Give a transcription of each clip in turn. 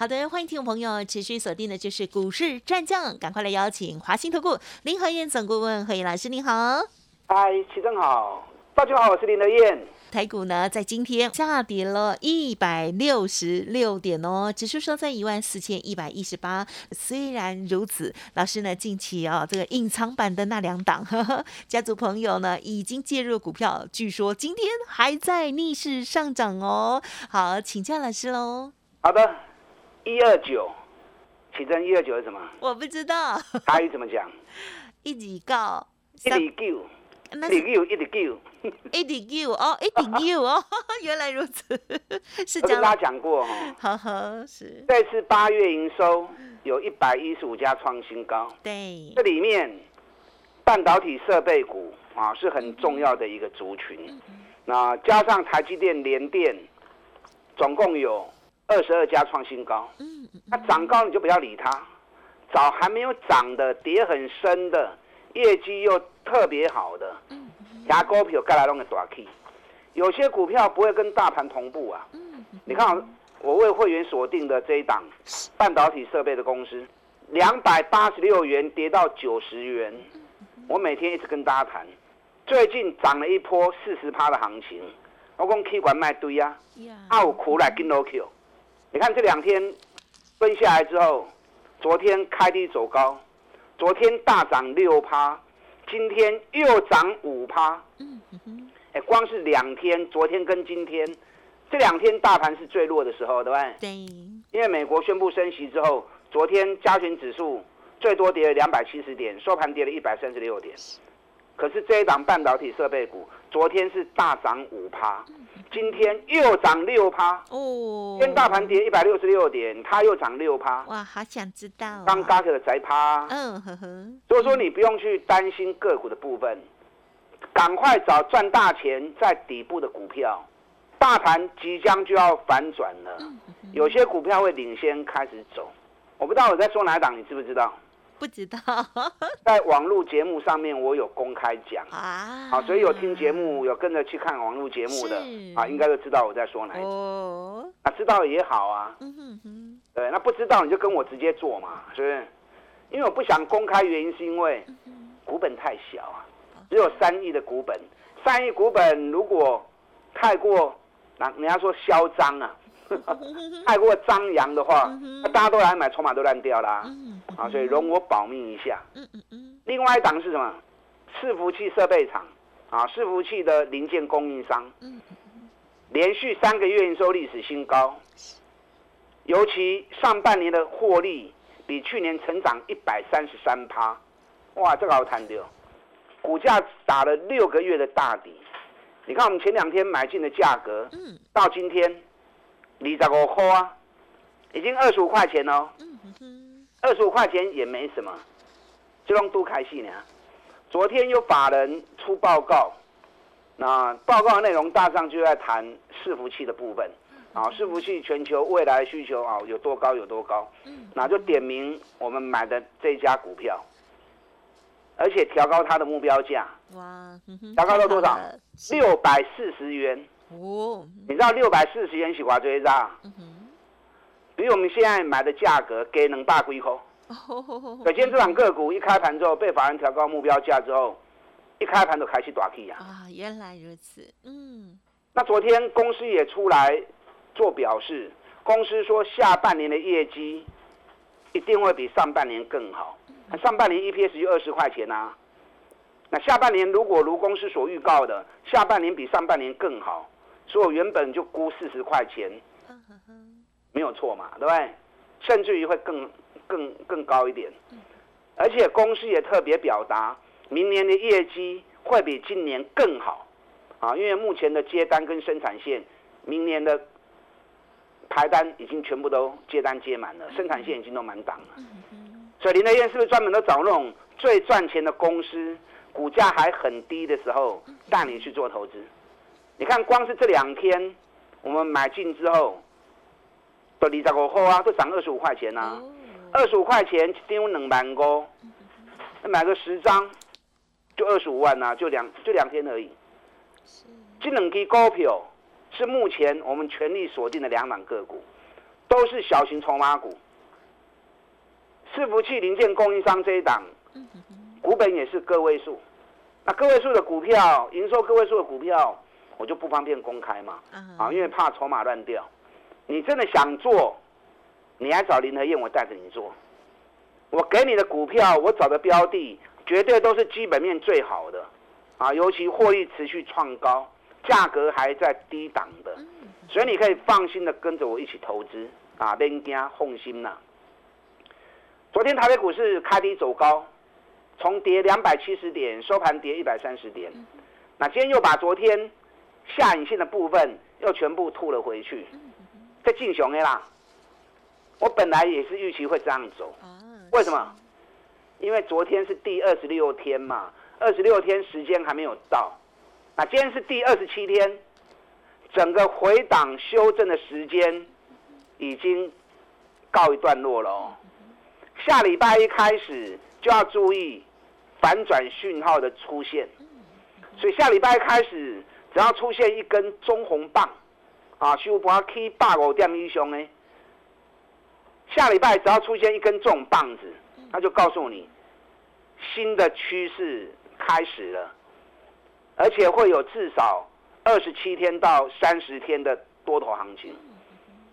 好的，欢迎听众朋友持续锁定的就是股市战将，赶快来邀请华兴投顾林和燕总顾问何燕老师，你好。嗨，齐正好，大家好，我是林和燕。台股呢，在今天下跌了一百六十六点哦，指数收在一万四千一百一十八。虽然如此，老师呢，近期啊，这个隐藏版的那两档 家族朋友呢，已经介入股票，据说今天还在逆势上涨哦。好，请教老师喽。好的。一二九，其中一二九是什么？我不知道。台语怎么讲？一直告，一直九，一直九，一直九，一直九哦，一直九哦，原来如此，是这样。跟大家讲过哈，呵呵，是。这次八月营收有一百一十五家创新高，对。这里面半导体设备股啊是很重要的一个族群，那加上台积电、联电，总共有。二十二家创新高，嗯，那涨高你就不要理它，找还没有涨的，跌很深的，业绩又特别好的，嗯，牙膏票盖来弄个大 K，有些股票不会跟大盘同步啊，嗯，你看我为会员锁定的这一档半导体设备的公司，两百八十六元跌到九十元，我每天一直跟大家谈，最近涨了一波四十趴的行情，我讲 K 管卖堆啊，啊有苦来跟 no Q。你看这两天分下来之后，昨天开低走高，昨天大涨六趴，今天又涨五趴。嗯嗯哎，光是两天，昨天跟今天，这两天大盘是最弱的时候，对不对？对。因为美国宣布升息之后，昨天加权指数最多跌了两百七十点，收盘跌了一百三十六点。可是这一档半导体设备股，昨天是大涨五趴。今天又涨六趴哦，天大盘跌一百六十六点，它又涨六趴。哇，好想知道。刚嘎克的宅趴。嗯呵呵。所以说你不用去担心个股的部分，赶快找赚大钱在底部的股票。大盘即将就要反转了，有些股票会领先开始走。我不知道我在说哪档，你知不知道？不知道，在网络节目上面我有公开讲。啊，好，所以有听节目、有跟着去看网络节目的啊，应该都知道我在说哪一哦，啊，知道也好啊，嗯哼哼，对，那不知道你就跟我直接做嘛，是不是？因为我不想公开，原因是因为股本太小啊，只有三亿的股本，三亿股本如果太过，那人家说嚣张啊。太过张扬的话，那大家都来买，筹码都烂掉啦。啊，所以容我保密一下。另外一档是什么？伺服器设备厂啊，伺服器的零件供应商。连续三个月营收历史新高，尤其上半年的获利比去年成长一百三十三趴。哇，这个好谈的哦。股价打了六个月的大底，你看我们前两天买进的价格，到今天。二十五块啊，已经二十五块钱哦。二十五块钱也没什么，就用多开戏呢。昨天有法人出报告，那报告的内容大上就在谈伺服器的部分啊，伺服器全球未来需求啊有多高有多高，那就点名我们买的这家股票，而且调高它的目标价，哇，调高到多少？六百四十元。哦，你知道六百四十元是偌多咋？嗯比我们现在买的价格给能大几口。可见这档个股一开盘之后被法人调高目标价之后，一开盘就开始大起呀。啊，原来如此。嗯。那昨天公司也出来做表示，公司说下半年的业绩一定会比上半年更好。上半年 EPS 就二十块钱呐，那下半年如果如公司所预告的，下半年比上半年更好。所以我原本就估四十块钱，没有错嘛，对不对？甚至于会更更更高一点，而且公司也特别表达，明年的业绩会比今年更好，啊，因为目前的接单跟生产线，明年的排单已经全部都接单接满了，生产线已经都满档了。所以林德燕是不是专门都找那种最赚钱的公司，股价还很低的时候带你去做投资。你看，光是这两天我们买进之后，都二十五后啊，都涨二十五块钱呐。二十五块钱丢两万股，买个十张就二十五万呐，就两就两天而已。这两支股票是目前我们全力锁定的两档个股，都是小型筹码股。伺服器零件供应商这一档，股本也是个位数。那个位数的股票，营收个位数的股票，我就不方便公开嘛，啊，因为怕筹码乱掉。你真的想做，你还找林和燕，我带着你做。我给你的股票，我找的标的，绝对都是基本面最好的，啊，尤其获利持续创高，价格还在低档的，所以你可以放心的跟着我一起投资，啊，别惊放心呐。昨天台北股市开低走高，从跌两百七十点收盘跌一百三十点，那今天又把昨天下影线的部分又全部吐了回去，在进熊的啦。我本来也是预期会这样走，为什么？因为昨天是第二十六天嘛，二十六天时间还没有到，那今天是第二十七天，整个回档修正的时间已经告一段落了。下礼拜一开始就要注意反转讯号的出现，所以下礼拜一开始只要出现一根中红棒，啊，收盘去八五点以上呢，下礼拜只要出现一根这种棒子，那就告诉你新的趋势开始了，而且会有至少二十七天到三十天的多头行情。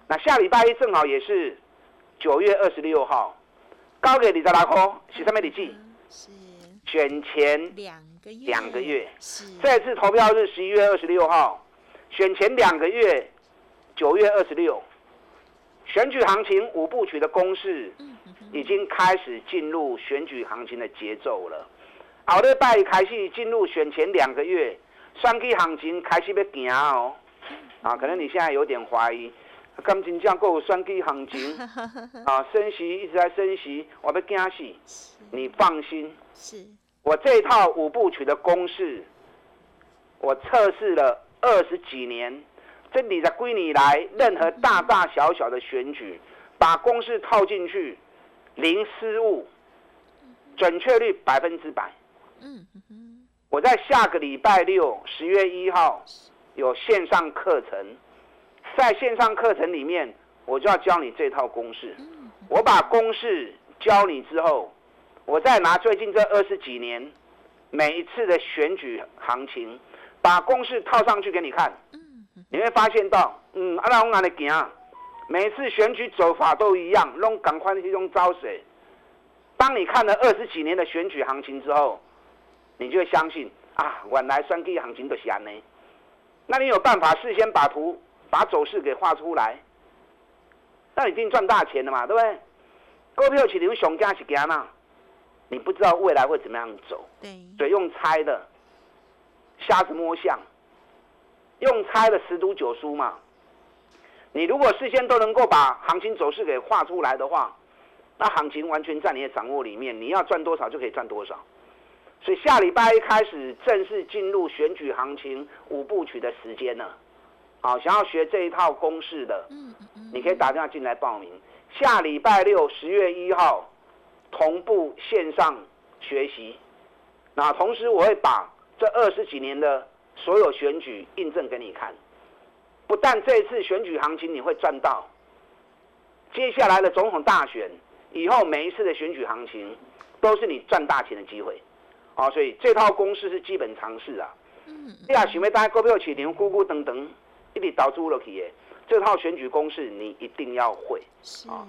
那下礼拜一正好也是九月二十六号。高给你十来块，是什么日子？是选前两个月。两个月。是这次投票日十一月二十六号，选前两个月，九月二十六，选举行情五部曲的公式已经开始进入选举行情的节奏了。好的，拜开始进入选前两个月，选举行情开始要行哦。啊，可能你现在有点怀疑。感情这样够选举行情 啊，升息一直在升息，我要惊死。你放心，是我这套五部曲的公式，我测试了二十几年，这里的归你来，任何大大小小的选举，把公式套进去，零失误，准确率百分之百。嗯我在下个礼拜六，十月一号有线上课程。在线上课程里面，我就要教你这套公式。我把公式教你之后，我再拿最近这二十几年每一次的选举行情，把公式套上去给你看。你会发现到，嗯，阿拉往哪里行？每次选举走法都一样，弄赶快去用招谁？当你看了二十几年的选举行情之后，你就会相信啊，原来选举行情都是安呢。那你有办法事先把图？把走势给画出来，那已经赚大钱了嘛，对不对？股票起牛熊加是干嘛？你不知道未来会怎么样走，对，所以用猜的，瞎子摸象，用猜的十赌九输嘛。你如果事先都能够把行情走势给画出来的话，那行情完全在你的掌握里面，你要赚多少就可以赚多少。所以下礼拜一开始正式进入选举行情五部曲的时间了。好，想要学这一套公式的，你可以打电话进来报名。下礼拜六十月一号同步线上学习。那同时我会把这二十几年的所有选举印证给你看。不但这次选举行情你会赚到，接下来的总统大选以后每一次的选举行情都是你赚大钱的机会。好，所以这套公式是基本常识啊。嗯。你啊，想要大家股票起牛咕咕等等。一直导出了企业，这套选举公式你一定要会啊！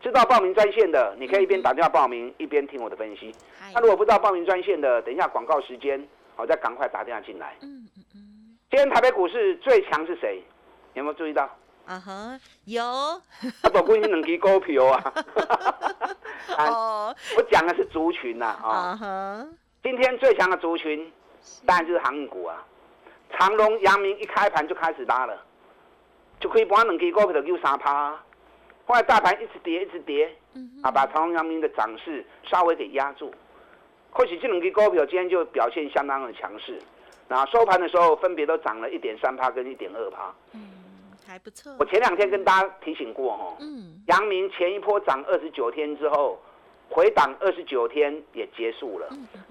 知道报名专线的，你可以一边打电话报名，一边听我的分析。那如果不知道报名专线的，等一下广告时间，好再赶快打电话进来。嗯嗯嗯。今天台北股市最强是谁？有没有注意到？啊哈，有。啊，不，关心两支股票啊。哦。我讲的是族群呐啊。哈。今天最强的族群，当然就是航运股啊。长隆、阳明一开盘就开始拉了，就可以把两支股票就三趴。后来大盘一直跌，一直跌，啊，把长隆、阳明的涨势稍微给压住。或许这两只股票今天就表现相当的强势，那收盘的时候分别都涨了一点三趴跟一点二趴。嗯，还不错。我前两天跟大家提醒过哦，嗯，阳明前一波涨二十九天之后，回档二十九天也结束了，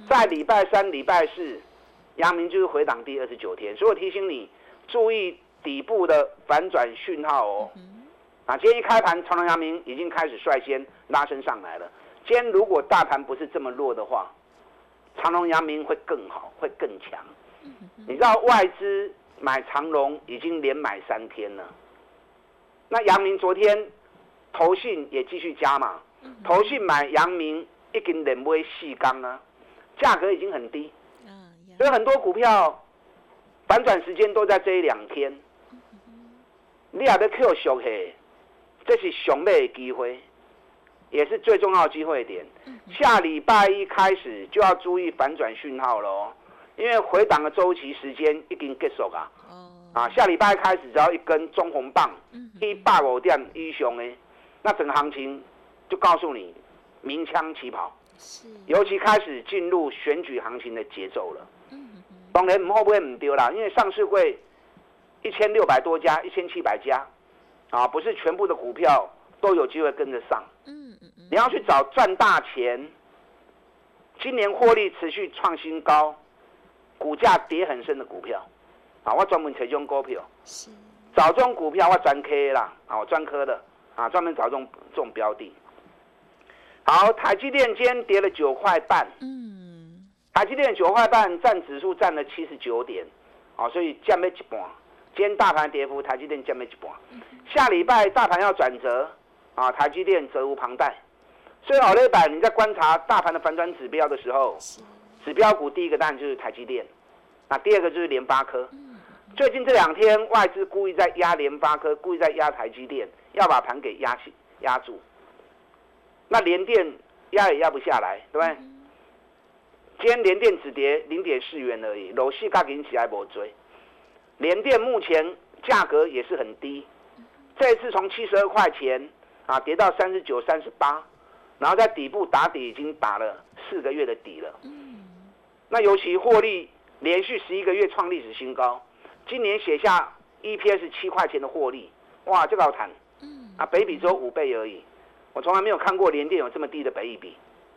在礼拜三、礼拜四，阳明就是回档第二十九天，所以我提醒你注意底部的反转讯号哦。啊，今天一开盘，长隆、阳明已经开始率先拉升上来了。今天如果大盘不是这么弱的话，长隆、阳明会更好，会更强。你知道外资买长隆已经连买三天了，那阳明昨天投信也继续加码，投信买阳明一根连买细钢啊，价格已经很低，所以很多股票反转时间都在这一两天。你也要 Q 小黑。这是熊妹的机会，也是最重要的机会点。下礼拜一开始就要注意反转讯号喽，因为回档的周期时间已经结束啊。啊，下礼拜开始只要一根中红棒，一百五点一雄诶，那整个行情就告诉你鸣枪起跑。尤其开始进入选举行情的节奏了。当然唔会不会唔丢啦，因为上市会一千六百多家，一千七百家。啊，不是全部的股票都有机会跟得上。嗯嗯嗯。你要去找赚大钱，今年获利持续创新高，股价跌很深的股票。啊，我专门找这种股票。是。找这种股票我专科啦，啊，我专科的，啊，专门找这种这种标的。好，台积电今天跌了九块半。嗯。台积电九块半占指数占了七十九点，啊，所以降了一半。今天大盘跌幅，台积电降了一半。下礼拜大盘要转折，啊，台积电责无旁贷。所以，好类板你在观察大盘的反转指标的时候，指标股第一个当然就是台积电，那第二个就是联发科。最近这两天外资故意在压联发科，故意在压台积电，要把盘给压起压住。那联电压也压不下来，对不对？今天联电只跌零点四元而已，楼市价给起来无追。联电目前价格也是很低。这次从七十二块钱啊跌到三十九、三十八，然后在底部打底已经打了四个月的底了。嗯。那尤其获利连续十一个月创历史新高，今年写下 EPS 七块钱的获利，哇，这个好谈。嗯。啊，北比只有五倍而已，我从来没有看过联电有这么低的北比，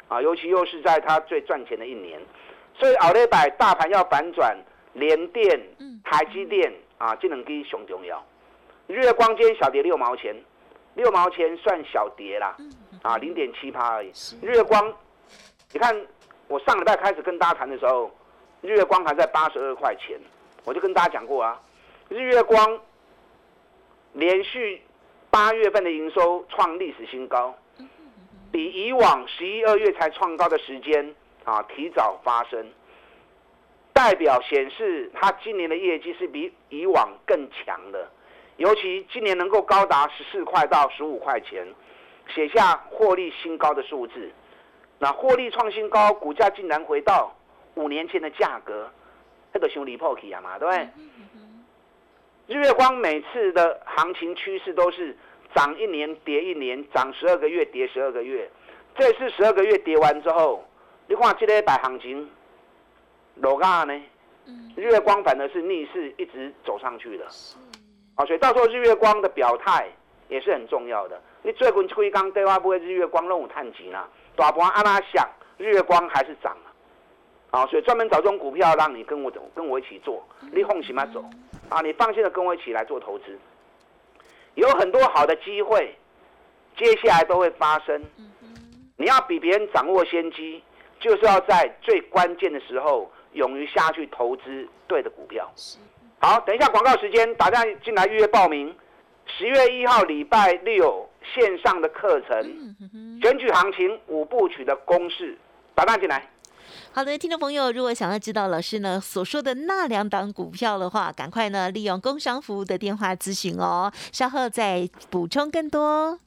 啊，尤其又是在它最赚钱的一年，所以奥利百大盘要反转，联电、台积电啊，这两支熊重要。日月光间小跌六毛钱，六毛钱算小跌啦，啊，零点七趴而已。日月光，你看我上礼拜开始跟大家谈的时候，日月光还在八十二块钱，我就跟大家讲过啊，日月光连续八月份的营收创历史新高，比以往十一二月才创高的时间啊提早发生，代表显示它今年的业绩是比以往更强的。尤其今年能够高达十四块到十五块钱，写下获利新高的数字，那获利创新高，股价竟然回到五年前的价格，这个兄弟破起啊嘛，对不对？日月光每次的行情趋势都是涨一年跌一年，涨十二个月跌十二个月，这次十二个月跌完之后，你看这个百行情，落价呢？日月光反而是逆势一直走上去的。啊，所以到时候日月光的表态也是很重要的。你最近吹刚对话不会日月光任务探级呢？大盘按拉想，日月光还是涨了。啊，所以专门找这种股票让你跟我走，跟我一起做，你放心嘛走。啊，你放心的跟我一起来做投资，有很多好的机会，接下来都会发生。你要比别人掌握先机，就是要在最关键的时候勇于下去投资对的股票。好，等一下广告时间，打电话进来预约报名。十月一号礼拜六线上的课程，选举行情五部曲的公式，打电话进来。好的，听众朋友，如果想要知道老师呢所说的那两档股票的话，赶快呢利用工商服务的电话咨询哦。稍后再补充更多。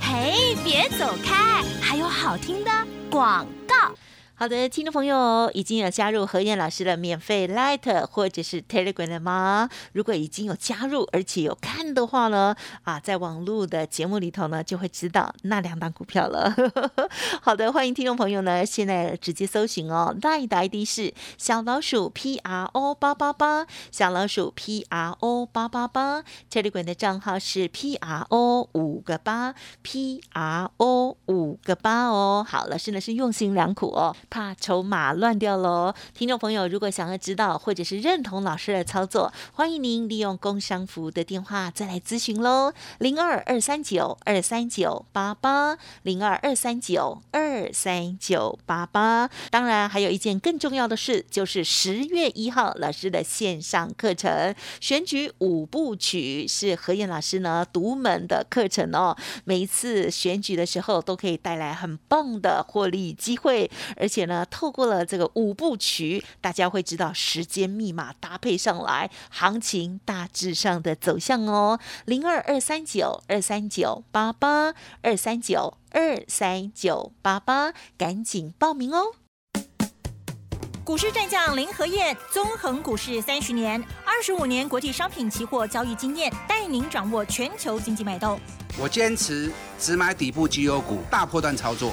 嘿，别走开，还有好听的广告。好的，听众朋友已经有加入何燕老师的免费 Light 或者是 Telegram 了吗？如果已经有加入而且有看的话呢，啊，在网络的节目里头呢，就会知道那两档股票了。好的，欢迎听众朋友呢，现在直接搜寻哦，Light 的 ID 是小老鼠 P R O 八八八，小老鼠 P R O 八八八，Telegram 的账号是 P R O 五个八 P R O 五个八哦。好，老师呢是用心良苦哦。怕筹码乱掉喽！听众朋友，如果想要知道或者是认同老师的操作，欢迎您利用工商服务的电话再来咨询喽，零二二三九二三九八八，零二二三九二三九八八。当然，还有一件更重要的事，就是十月一号老师的线上课程选举五部曲是何燕老师呢独门的课程哦。每一次选举的时候，都可以带来很棒的获利机会，而且。且呢，透过了这个五部曲，大家会知道时间密码搭配上来，行情大致上的走向哦。零二二三九二三九八八二三九二三九八八，赶紧报名哦！股市战将林和燕，纵横股市三十年，二十五年国际商品期货交易经验，带您掌握全球经济脉动。我坚持只买底部绩优股，大波段操作。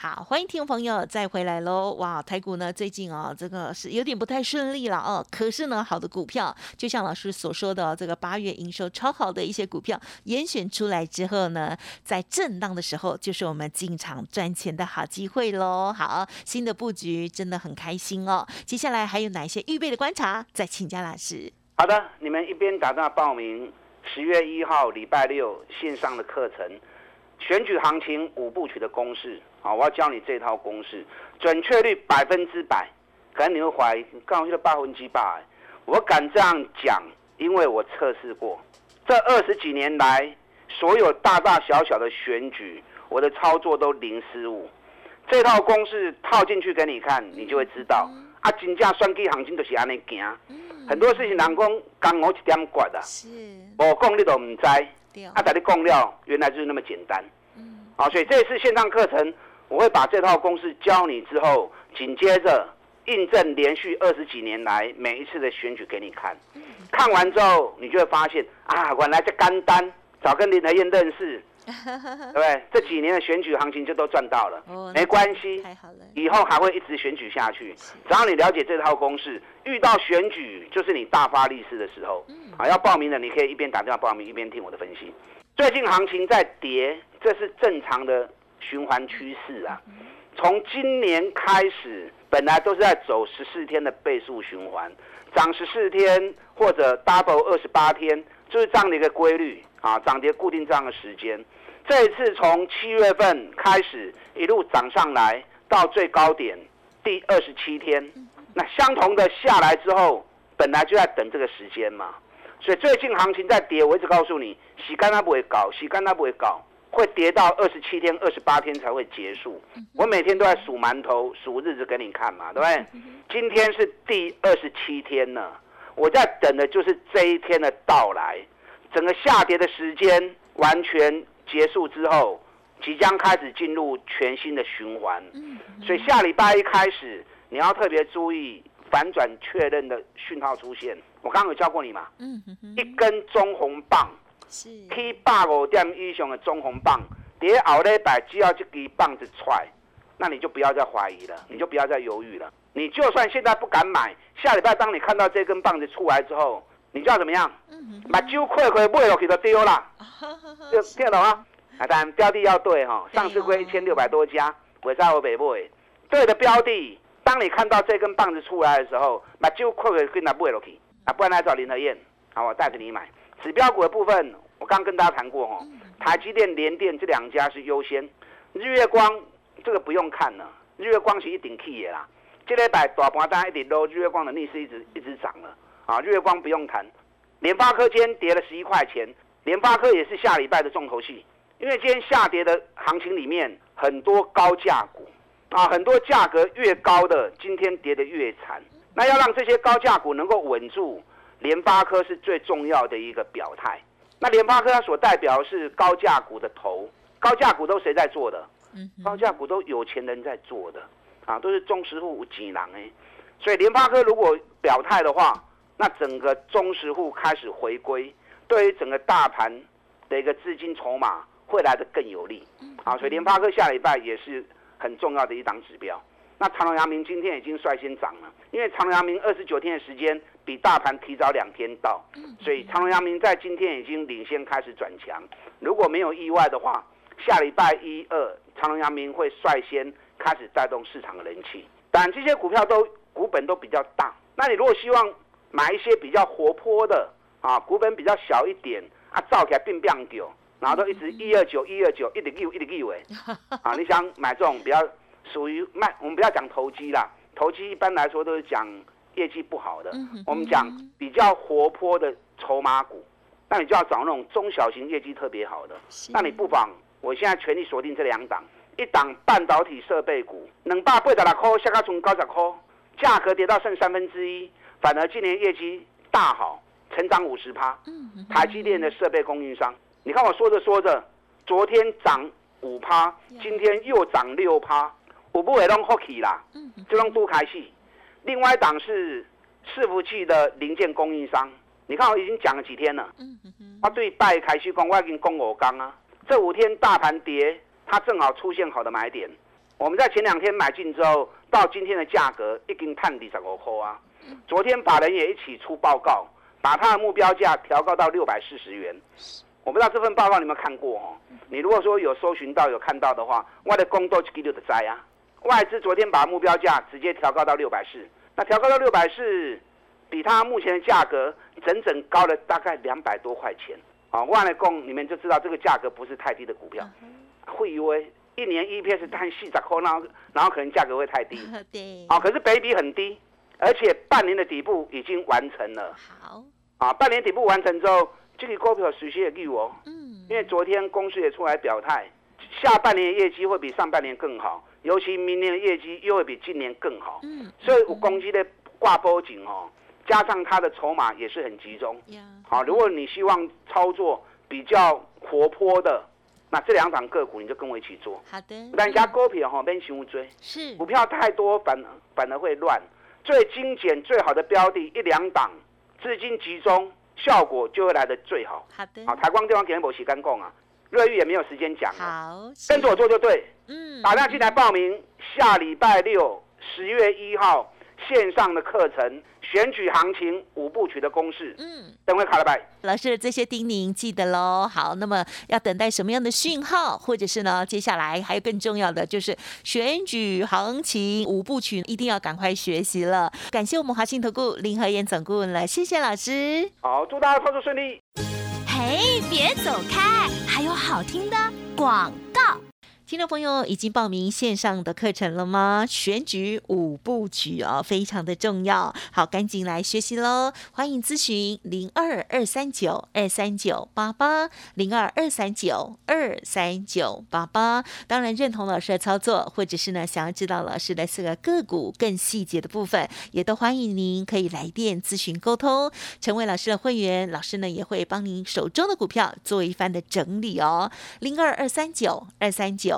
好，欢迎听众朋友再回来喽！哇，台股呢最近啊，这个是有点不太顺利了哦。可是呢，好的股票，就像老师所说的，这个八月营收超好的一些股票，严选出来之后呢，在震荡的时候，就是我们进场赚钱的好机会喽。好，新的布局真的很开心哦。接下来还有哪一些预备的观察？再请教老师。好的，你们一边打算报名十月一号礼拜六线上的课程，选举行情五部曲的公式。好，我要教你这套公式，准确率百分之百。可能你会怀疑，刚好就是八分之八。我敢这样讲，因为我测试过，这二十几年来，所有大大小小的选举，我的操作都零失误。这套公式套进去给你看，你就会知道。啊，金价算计行情就是安尼行。很多事情人讲刚我一点刮的，我讲你都唔知。啊，但你讲了，原来就是那么简单。好，所以这次线上课程。我会把这套公式教你之后，紧接着印证连续二十几年来每一次的选举给你看。看完之后，你就会发现啊，原来这干单早跟林德燕认识，对不对？这几年的选举行情就都赚到了，没关系，以后还会一直选举下去。只要你了解这套公式，遇到选举就是你大发利市的时候。啊，要报名的你可以一边打电话报名，一边听我的分析。最近行情在跌，这是正常的。循环趋势啊，从今年开始，本来都是在走十四天的倍数循环，涨十四天或者 double 二十八天，就是这样的一个规律啊，涨跌固定这样的时间。这一次从七月份开始一路涨上来，到最高点第二十七天，那相同的下来之后，本来就在等这个时间嘛，所以最近行情在跌，我一直告诉你，洗干它不会搞，洗干它不会搞。会跌到二十七天、二十八天才会结束。我每天都在数馒头、数日子给你看嘛，对不对？今天是第二十七天了，我在等的就是这一天的到来。整个下跌的时间完全结束之后，即将开始进入全新的循环。所以下礼拜一开始，你要特别注意反转确认的讯号出现。我刚刚有教过你嘛？一根中红棒。K 百五点以上的中红棒，跌后礼拜只要这支棒子出来，那你就不要再怀疑了，你就不要再犹豫了。你就算现在不敢买，下礼拜当你看到这根棒子出来之后，你就要怎么样？把酒快快买落去就丢 了，就听懂吗？啊，当然标的要对哈，上市归一千六百多家，尾在我北部诶，对的标的，当你看到这根棒子出来的时候，把酒快快跟它买落去，啊，不然来找林和燕，好，我带着你买。指标股的部分，我刚跟大家谈过哦，台积电、联电这两家是优先，日月光这个不用看了，日月光是一顶 key 的啦。这礼拜大盘单一直落，日月光的逆势一直一直涨了啊，日月光不用谈。联发科今天跌了十一块钱，联发科也是下礼拜的重头戏，因为今天下跌的行情里面很多高价股啊，很多价格越高的今天跌得越惨。那要让这些高价股能够稳住，联发科是最重要的一个表态。那联发科它所代表是高价股的头，高价股都谁在做的？高价股都有钱人在做的啊，都是中实户几囊哎。所以联发科如果表态的话，那整个中实户开始回归，对于整个大盘的一个资金筹码会来的更有利。啊，所以联发科下礼拜也是很重要的一档指标。那长隆、阳明今天已经率先涨了，因为长隆、阳明二十九天的时间比大盘提早两天到，所以长隆、阳明在今天已经领先开始转强。如果没有意外的话，下礼拜一二长隆、阳明会率先开始带动市场的人气。但这些股票都。股本都比较大，那你如果希望买一些比较活泼的啊，股本比较小一点啊，造起来并不丢，然后都一直一二九一二九一直六一直 啊，你想买这种比较属于卖，我们不要讲投机啦，投机一般来说都是讲业绩不好的，我们讲比较活泼的筹码股，那你就要找那种中小型业绩特别好的，那你不妨我现在全力锁定这两档，一档半导体设备股，能把八十六块，下个从高十块。价格跌到剩三分之一，反而今年业绩大好，成长五十趴。台积电的设备供应商，你看我说着说着，昨天涨五趴，今天又涨六趴，我不会弄 hockey 啦，就弄多开戏。另外一档是伺服器的零件供应商，你看我已经讲了几天了。啊，对，拜凯西光，我已经供我刚啊。这五天大盘跌，它正好出现好的买点。我们在前两天买进之后。到今天的价格已经探底十五块啊！昨天法人也一起出报告，把他的目标价调高到六百四十元。我不知道这份报告你有没有看过哦？你如果说有搜寻到、有看到的话，我的工作就给你的灾啊！外资昨天把目标价直接调高到六百四，那调高到六百四，比它目前的价格整整高了大概两百多块钱啊！万来供你们就知道这个价格不是太低的股票，会以为。一年 EPS 太细窄后，然后然后可能价格会太低。对。啊，可是北比很低，而且半年的底部已经完成了。好。啊，半年底部完成之后，这个股票属实也利哦。嗯。因为昨天公司也出来表态，下半年的业绩会比上半年更好，尤其明年的业绩又会比今年更好。嗯。所以我攻击的挂波紧哦，加上它的筹码也是很集中。好，如果你希望操作比较活泼的。那这两档个股你就跟我一起做。好的。人家股票哈，别全部追。是。股票太多，反反而会乱。最精简、最好的标的，一两档，资金集中，效果就会来的最好。好的。好，台光电话给我洗干供啊。瑞玉也没有时间讲。好。跟着我做就对。嗯。打电话进来报名，下礼拜六，十月一号。线上的课程，选举行情五部曲的公式，嗯，等会卡了拜。老师这些叮咛记得喽。好，那么要等待什么样的讯号，或者是呢？接下来还有更重要的，就是选举行情五部曲，一定要赶快学习了。感谢我们华信投顾林和燕总顾问了，谢谢老师。好，祝大家操作顺利。哎，别走开，还有好听的广告。听众朋友已经报名线上的课程了吗？选举五部曲哦，非常的重要，好，赶紧来学习喽！欢迎咨询零二二三九二三九八八零二二三九二三九八八。当然认同老师的操作，或者是呢想要知道老师的四个个股更细节的部分，也都欢迎您可以来电咨询沟通，成为老师的会员。老师呢也会帮您手中的股票做一番的整理哦。零二二三九二三九